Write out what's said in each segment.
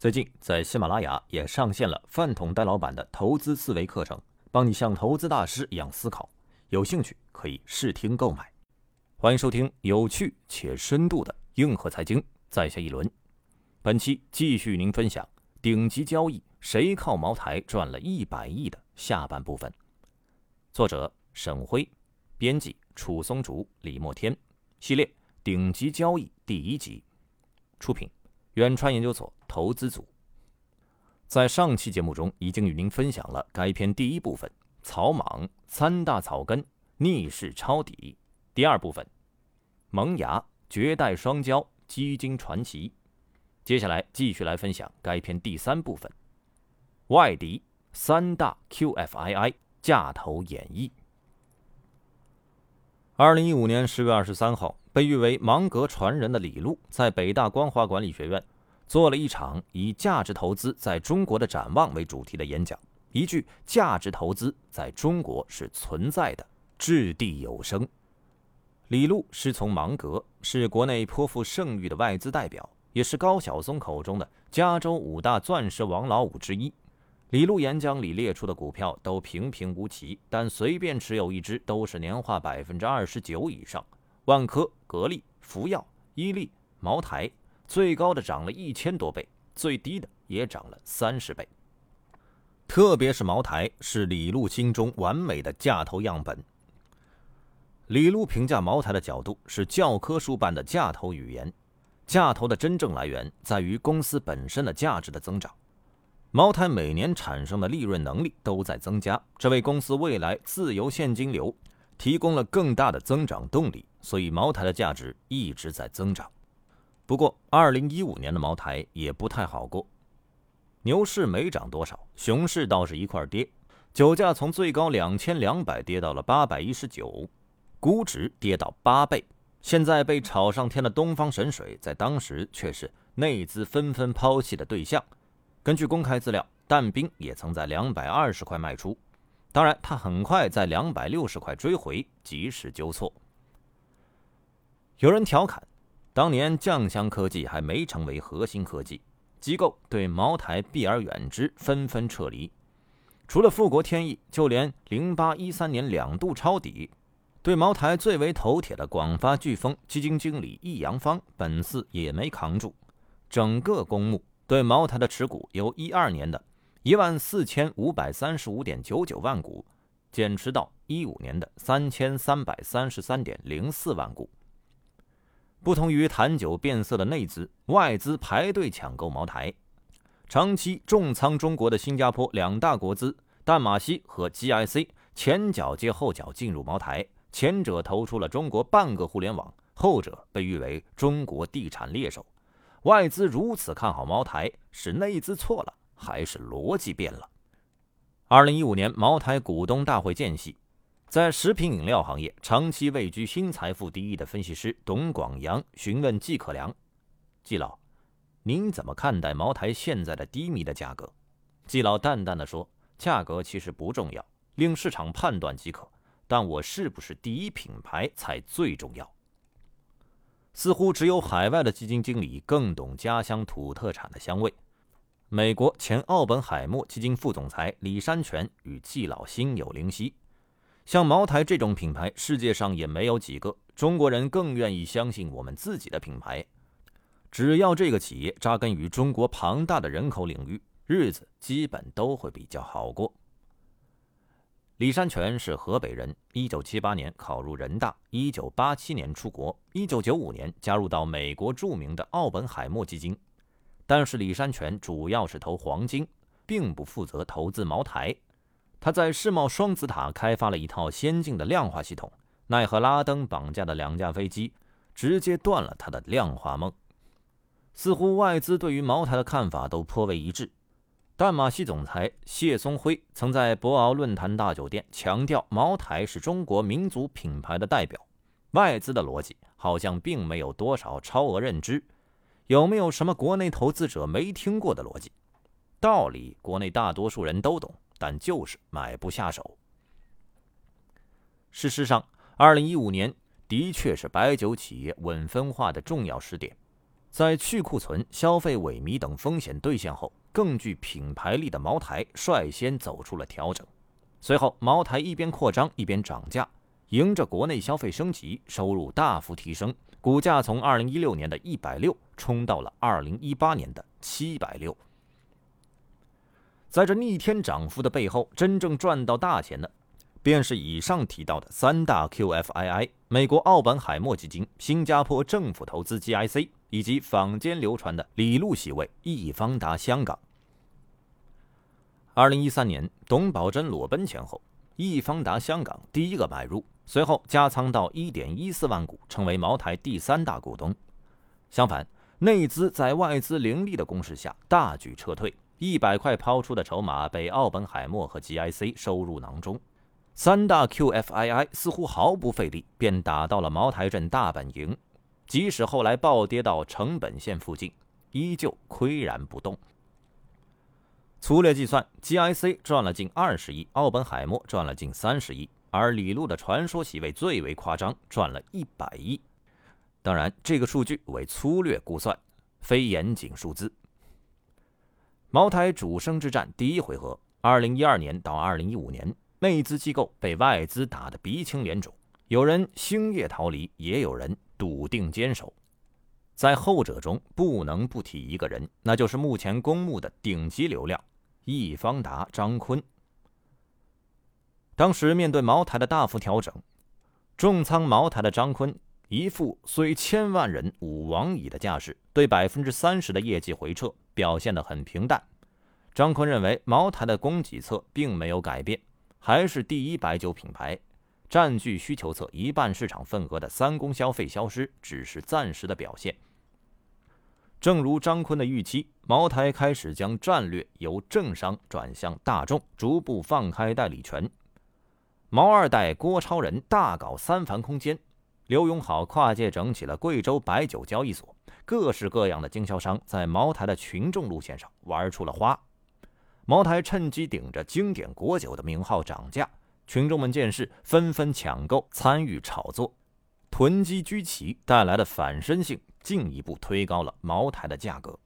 最近在喜马拉雅也上线了饭桶戴老板的投资思维课程，帮你像投资大师一样思考。有兴趣可以试听购买。欢迎收听有趣且深度的硬核财经，在下一轮。本期继续与您分享顶级交易谁靠茅台赚了一百亿的下半部分。作者沈辉，编辑楚松竹、李墨天，系列顶级交易第一集，出品远川研究所。投资组在上期节目中已经与您分享了该篇第一部分“草莽三大草根逆势抄底”，第二部分“萌芽绝代双骄基金传奇”。接下来继续来分享该篇第三部分“外敌三大 QFII 架头演绎”。二零一五年十月二十三号，被誉为芒格传人的李路在北大光华管理学院。做了一场以价值投资在中国的展望为主题的演讲，一句“价值投资在中国是存在的”，掷地有声。李路师从芒格，是国内颇负盛誉的外资代表，也是高晓松口中的加州五大钻石王老五之一。李路演讲里列出的股票都平平无奇，但随便持有一只都是年化百分之二十九以上。万科、格力、福耀、伊利、茅台。最高的涨了一千多倍，最低的也涨了三十倍。特别是茅台，是李路心中完美的价投样本。李路评价茅台的角度是教科书般的价投语言。价投的真正来源在于公司本身的价值的增长。茅台每年产生的利润能力都在增加，这为公司未来自由现金流提供了更大的增长动力，所以茅台的价值一直在增长。不过，二零一五年的茅台也不太好过，牛市没涨多少，熊市倒是一块跌，酒价从最高两千两百跌到了八百一十九，估值跌到八倍。现在被炒上天的东方神水，在当时却是内资纷纷抛弃的对象。根据公开资料，但兵也曾在两百二十块卖出，当然他很快在两百六十块追回，及时纠错。有人调侃。当年酱香科技还没成为核心科技，机构对茅台避而远之，纷纷撤离。除了富国天意，就连零八一三年两度抄底，对茅台最为头铁的广发飓风基金经理易阳方，本次也没扛住。整个公募对茅台的持股由一二年的一万四千五百三十五点九九万股，减持到一五年的三千三百三十三点零四万股。不同于谈酒变色的内资，外资排队抢购茅台。长期重仓中国的新加坡两大国资淡马锡和 GIC 前脚接后脚进入茅台，前者投出了中国半个互联网，后者被誉为中国地产猎手。外资如此看好茅台，是内资错了，还是逻辑变了？二零一五年茅台股东大会间隙。在食品饮料行业长期位居新财富第一的分析师董广阳询问季可良：“季老，您怎么看待茅台现在的低迷的价格？”季老淡淡的说：“价格其实不重要，令市场判断即可。但我是不是第一品牌才最重要。”似乎只有海外的基金经理更懂家乡土特产的香味。美国前奥本海默基金副总裁李山泉与季老心有灵犀。像茅台这种品牌，世界上也没有几个。中国人更愿意相信我们自己的品牌。只要这个企业扎根于中国庞大的人口领域，日子基本都会比较好过。李山泉是河北人，一九七八年考入人大，一九八七年出国，一九九五年加入到美国著名的奥本海默基金。但是李山泉主要是投黄金，并不负责投资茅台。他在世贸双子塔开发了一套先进的量化系统，奈何拉登绑架的两架飞机，直接断了他的量化梦。似乎外资对于茅台的看法都颇为一致。淡马锡总裁谢松辉曾在博鳌论坛大酒店强调，茅台是中国民族品牌的代表。外资的逻辑好像并没有多少超额认知，有没有什么国内投资者没听过的逻辑？道理国内大多数人都懂。但就是买不下手。事实上，二零一五年的确是白酒企业稳分化的重要时点。在去库存、消费萎靡等风险兑现后，更具品牌力的茅台率先走出了调整。随后，茅台一边扩张一边涨价，迎着国内消费升级，收入大幅提升，股价从二零一六年的一百六冲到了二零一八年的七百六。在这逆天涨幅的背后，真正赚到大钱的，便是以上提到的三大 QFII、美国奥本海默基金、新加坡政府投资 GIC 以及坊间流传的李路席位易方达香港。二零一三年，董宝珍裸奔前后，易方达香港第一个买入，随后加仓到一点一四万股，成为茅台第三大股东。相反，内资在外资凌厉的攻势下大举撤退。一百块抛出的筹码被奥本海默和 GIC 收入囊中，三大 QFII 似乎毫不费力便打到了茅台镇大本营，即使后来暴跌到成本线附近，依旧岿然不动。粗略计算，GIC 赚了近二十亿，奥本海默赚了近三十亿，而李路的传说席位最为夸张，赚了一百亿。当然，这个数据为粗略估算，非严谨数字。茅台主升之战第一回合，二零一二年到二零一五年，内资机构被外资打得鼻青脸肿，有人星夜逃离，也有人笃定坚守。在后者中，不能不提一个人，那就是目前公募的顶级流量易方达张坤。当时面对茅台的大幅调整，重仓茅台的张坤一副虽千万人吾往矣的架势，对百分之三十的业绩回撤。表现得很平淡。张坤认为，茅台的供给侧并没有改变，还是第一白酒品牌，占据需求侧一半市场份额的三公消费消失只是暂时的表现。正如张坤的预期，茅台开始将战略由政商转向大众，逐步放开代理权。毛二代郭超人大搞三凡空间，刘永好跨界整起了贵州白酒交易所。各式各样的经销商在茅台的群众路线上玩出了花，茅台趁机顶着经典国酒的名号涨价，群众们见势纷纷抢购参与炒作，囤积居奇带来的反身性进一步推高了茅台的价格。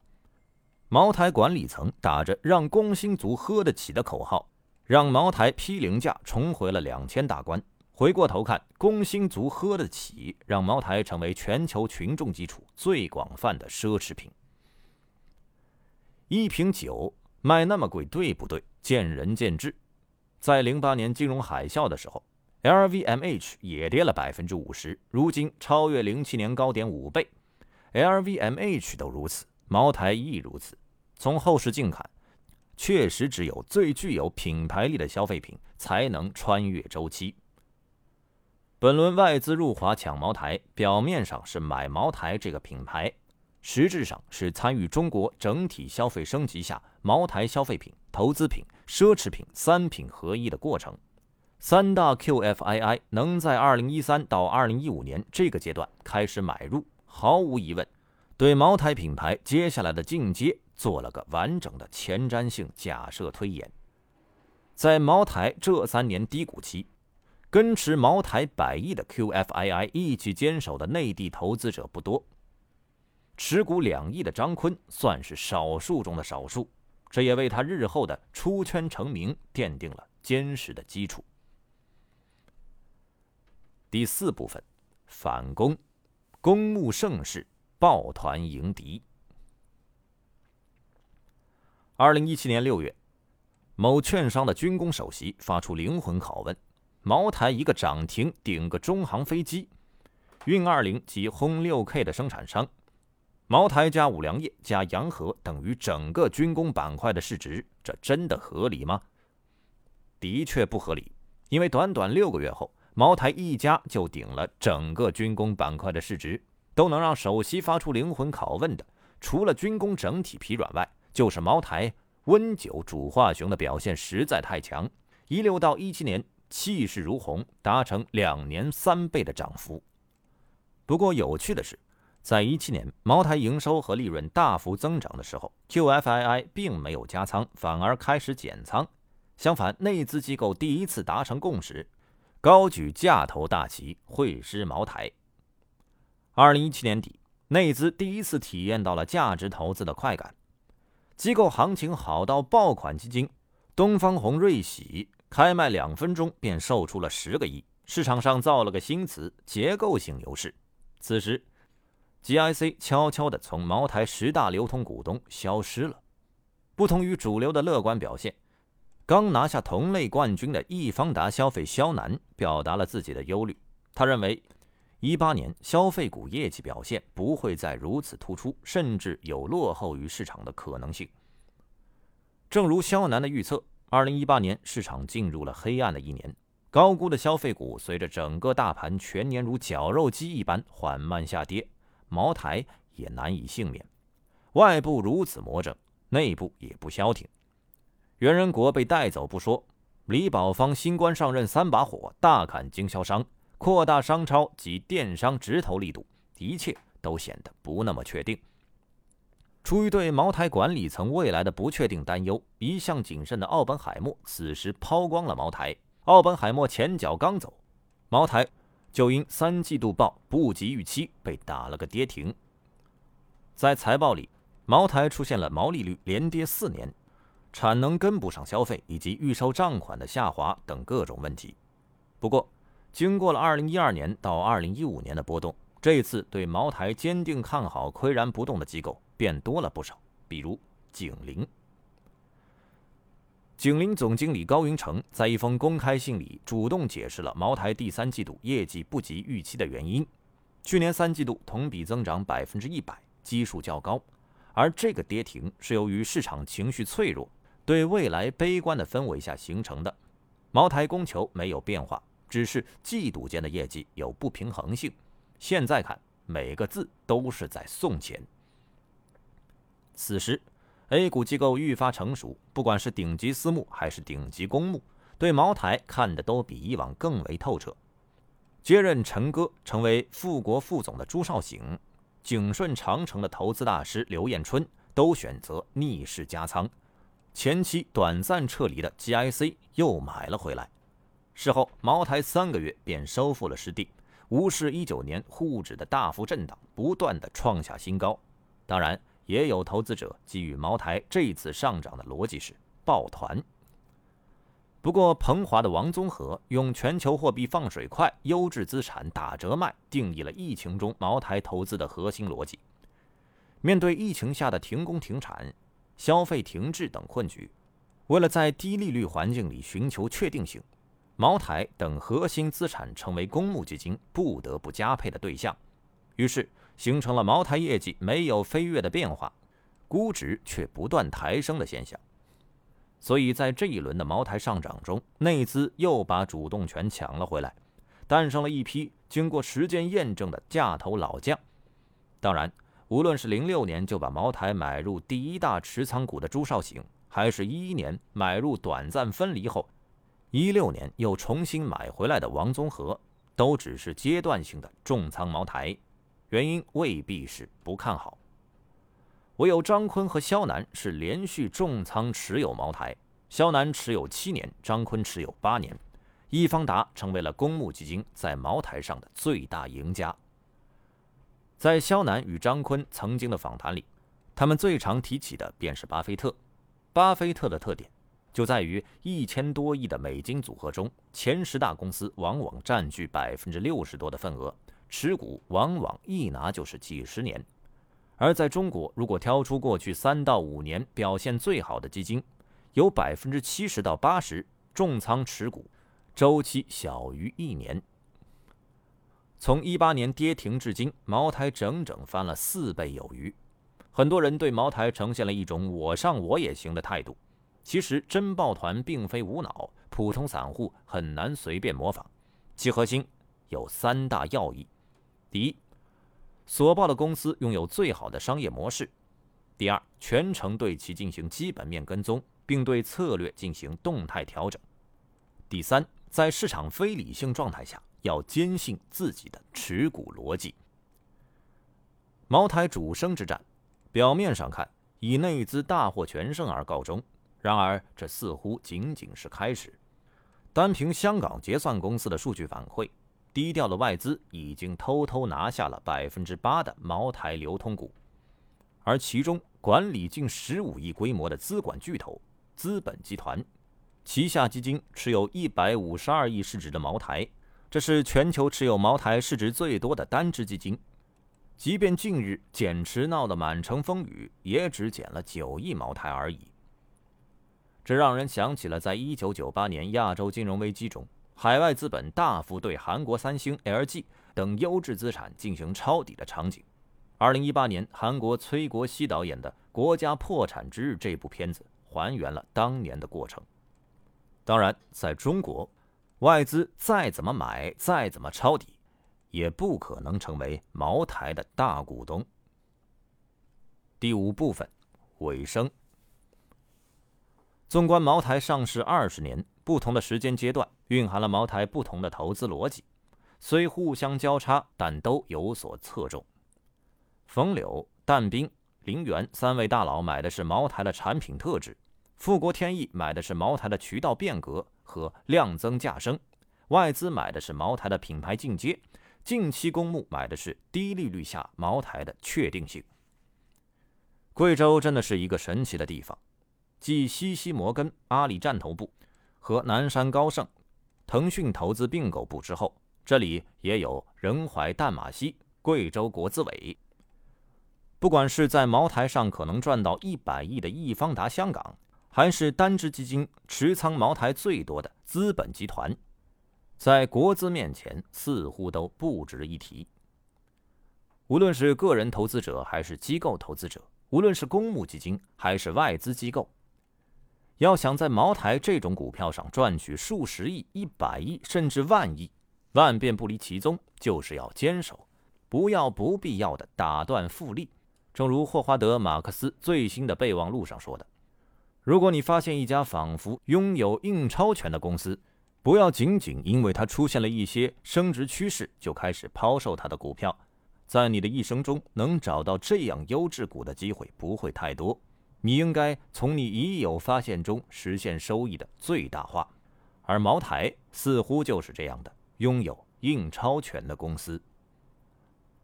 茅台管理层打着“让工薪族喝得起”的口号，让茅台批零价重回了两千大关。回过头看，工薪族喝得起，让茅台成为全球群众基础最广泛的奢侈品。一瓶酒卖那么贵，对不对？见仁见智。在零八年金融海啸的时候，LVMH 也跌了百分之五十，如今超越零七年高点五倍。LVMH 都如此，茅台亦如此。从后视镜看，确实只有最具有品牌力的消费品才能穿越周期。本轮外资入华抢茅台，表面上是买茅台这个品牌，实质上是参与中国整体消费升级下茅台消费品、投资品、奢侈品三品合一的过程。三大 QFII 能在二零一三到二零一五年这个阶段开始买入，毫无疑问，对茅台品牌接下来的进阶做了个完整的前瞻性假设推演。在茅台这三年低谷期。跟持茅台百亿的 QFII 一起坚守的内地投资者不多，持股两亿的张坤算是少数中的少数，这也为他日后的出圈成名奠定了坚实的基础。第四部分，反攻，公募盛世，抱团迎敌。二零一七年六月，某券商的军工首席发出灵魂拷问。茅台一个涨停顶个中航飞机，运二零及轰六 K 的生产商，茅台加五粮液加洋河等于整个军工板块的市值，这真的合理吗？的确不合理，因为短短六个月后，茅台一家就顶了整个军工板块的市值，都能让首席发出灵魂拷问的，除了军工整体疲软外，就是茅台温酒煮化熊的表现实在太强。一六到一七年气势如虹，达成两年三倍的涨幅。不过有趣的是，在一七年茅台营收和利润大幅增长的时候，QFII 并没有加仓，反而开始减仓。相反，内资机构第一次达成共识，高举价投大旗，会师茅台。二零一七年底，内资第一次体验到了价值投资的快感，机构行情好到爆款基金东方红瑞喜开卖两分钟便售出了十个亿，市场上造了个新词“结构性牛市”。此时，GIC 悄悄地从茅台十大流通股东消失了。不同于主流的乐观表现。刚拿下同类冠军的易方达消费肖楠表达了自己的忧虑。他认为，一八年消费股业绩表现不会再如此突出，甚至有落后于市场的可能性。正如肖楠的预测，二零一八年市场进入了黑暗的一年，高估的消费股随着整个大盘全年如绞肉机一般缓慢下跌，茅台也难以幸免。外部如此魔怔，内部也不消停。袁仁国被带走不说，李宝芳新官上任三把火，大砍经销商，扩大商超及电商直投力度，一切都显得不那么确定。出于对茅台管理层未来的不确定担忧，一向谨慎的奥本海默此时抛光了茅台。奥本海默前脚刚走，茅台就因三季度报不及预期被打了个跌停。在财报里，茅台出现了毛利率连跌四年。产能跟不上消费，以及预收账款的下滑等各种问题。不过，经过了2012年到2015年的波动，这次对茅台坚定看好、岿然不动的机构变多了不少。比如景林，景林总经理高云成在一封公开信里主动解释了茅台第三季度业绩不及预期的原因：去年三季度同比增长百分之一百，基数较高，而这个跌停是由于市场情绪脆弱。对未来悲观的氛围下形成的，茅台供求没有变化，只是季度间的业绩有不平衡性。现在看每个字都是在送钱。此时，A 股机构愈发成熟，不管是顶级私募还是顶级公募，对茅台看的都比以往更为透彻。接任陈哥成为富国副总的朱少醒，景顺长城的投资大师刘彦春都选择逆势加仓。前期短暂撤离的 GIC 又买了回来，事后茅台三个月便收复了失地，无视一九年沪指的大幅震荡，不断的创下新高。当然，也有投资者给予茅台这次上涨的逻辑是抱团。不过，鹏华的王宗和用全球货币放水快、优质资产打折卖，定义了疫情中茅台投资的核心逻辑。面对疫情下的停工停产。消费停滞等困局，为了在低利率环境里寻求确定性，茅台等核心资产成为公募基金不得不加配的对象，于是形成了茅台业绩没有飞跃的变化，估值却不断抬升的现象。所以在这一轮的茅台上涨中，内资又把主动权抢了回来，诞生了一批经过时间验证的价投老将。当然。无论是零六年就把茅台买入第一大持仓股的朱少醒，还是一一年买入短暂分离后，一六年又重新买回来的王宗和，都只是阶段性的重仓茅台，原因未必是不看好。唯有张坤和肖楠是连续重仓持有茅台，肖楠持有七年，张坤持有八年，易方达成为了公募基金在茅台上的最大赢家。在肖楠与张坤曾经的访谈里，他们最常提起的便是巴菲特。巴菲特的特点就在于一千多亿的美金组合中，前十大公司往往占据百分之六十多的份额，持股往往一拿就是几十年。而在中国，如果挑出过去三到五年表现最好的基金，有百分之七十到八十重仓持股，周期小于一年。从一八年跌停至今，茅台整整翻了四倍有余。很多人对茅台呈现了一种“我上我也行”的态度。其实真抱团并非无脑，普通散户很难随便模仿。其核心有三大要义：第一，所报的公司拥有最好的商业模式；第二，全程对其进行基本面跟踪，并对策略进行动态调整；第三，在市场非理性状态下，要坚信自己的持股逻辑。茅台主升之战，表面上看以内资大获全胜而告终，然而这似乎仅仅是开始。单凭香港结算公司的数据反馈，低调的外资已经偷偷拿下了百分之八的茅台流通股，而其中管理近十五亿规模的资管巨头资本集团，旗下基金持有一百五十二亿市值的茅台，这是全球持有茅台市值最多的单只基金。即便近日减持闹得满城风雨，也只减了九亿茅台而已。这让人想起了在一九九八年亚洲金融危机中，海外资本大幅对韩国三星、LG 等优质资产进行抄底的场景。二零一八年，韩国崔国熙导演的《国家破产之日》这部片子还原了当年的过程。当然，在中国，外资再怎么买，再怎么抄底。也不可能成为茅台的大股东。第五部分，尾声。纵观茅台上市二十年，不同的时间阶段蕴含了茅台不同的投资逻辑，虽互相交叉，但都有所侧重。冯柳、但斌、林园三位大佬买的是茅台的产品特质，富国天益买的是茅台的渠道变革和量增价升，外资买的是茅台的品牌进阶。近期公募买的是低利率下茅台的确定性。贵州真的是一个神奇的地方，继西西摩根、阿里战头部和南山高盛、腾讯投资并购部之后，这里也有仁怀淡马锡、贵州国资委。不管是在茅台上可能赚到一百亿的易方达香港，还是单只基金持仓茅台最多的资本集团。在国资面前，似乎都不值一提。无论是个人投资者还是机构投资者，无论是公募基金还是外资机构，要想在茅台这种股票上赚取数十亿、一百亿甚至万亿，万变不离其宗，就是要坚守，不要不必要的打断复利。正如霍华德·马克思最新的备忘录上说的：“如果你发现一家仿佛拥有印钞权的公司，”不要仅仅因为它出现了一些升值趋势就开始抛售它的股票，在你的一生中能找到这样优质股的机会不会太多。你应该从你已有发现中实现收益的最大化，而茅台似乎就是这样的，拥有印钞权的公司。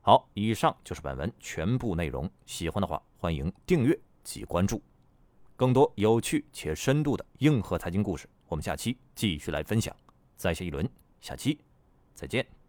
好，以上就是本文全部内容。喜欢的话，欢迎订阅及关注，更多有趣且深度的硬核财经故事。我们下期继续来分享，再下一轮，下期再见。